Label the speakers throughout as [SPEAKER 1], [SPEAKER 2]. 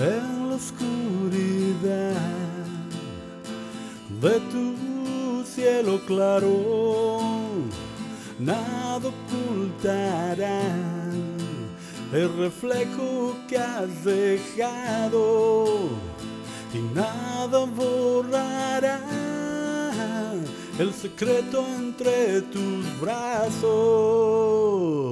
[SPEAKER 1] en la oscuridad. De tu cielo claro, nada ocultará. El reflejo que has dejado y nada borrará. El secreto entre tus brazos.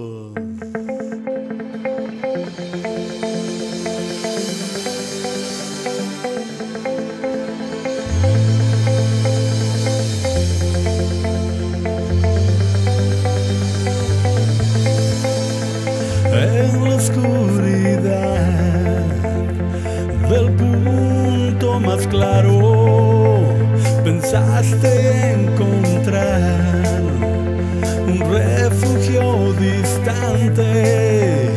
[SPEAKER 1] Del punto más claro pensaste encontrar un refugio distante.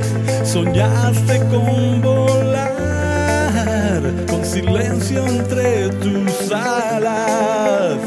[SPEAKER 1] Soñaste con volar con silencio entre tus alas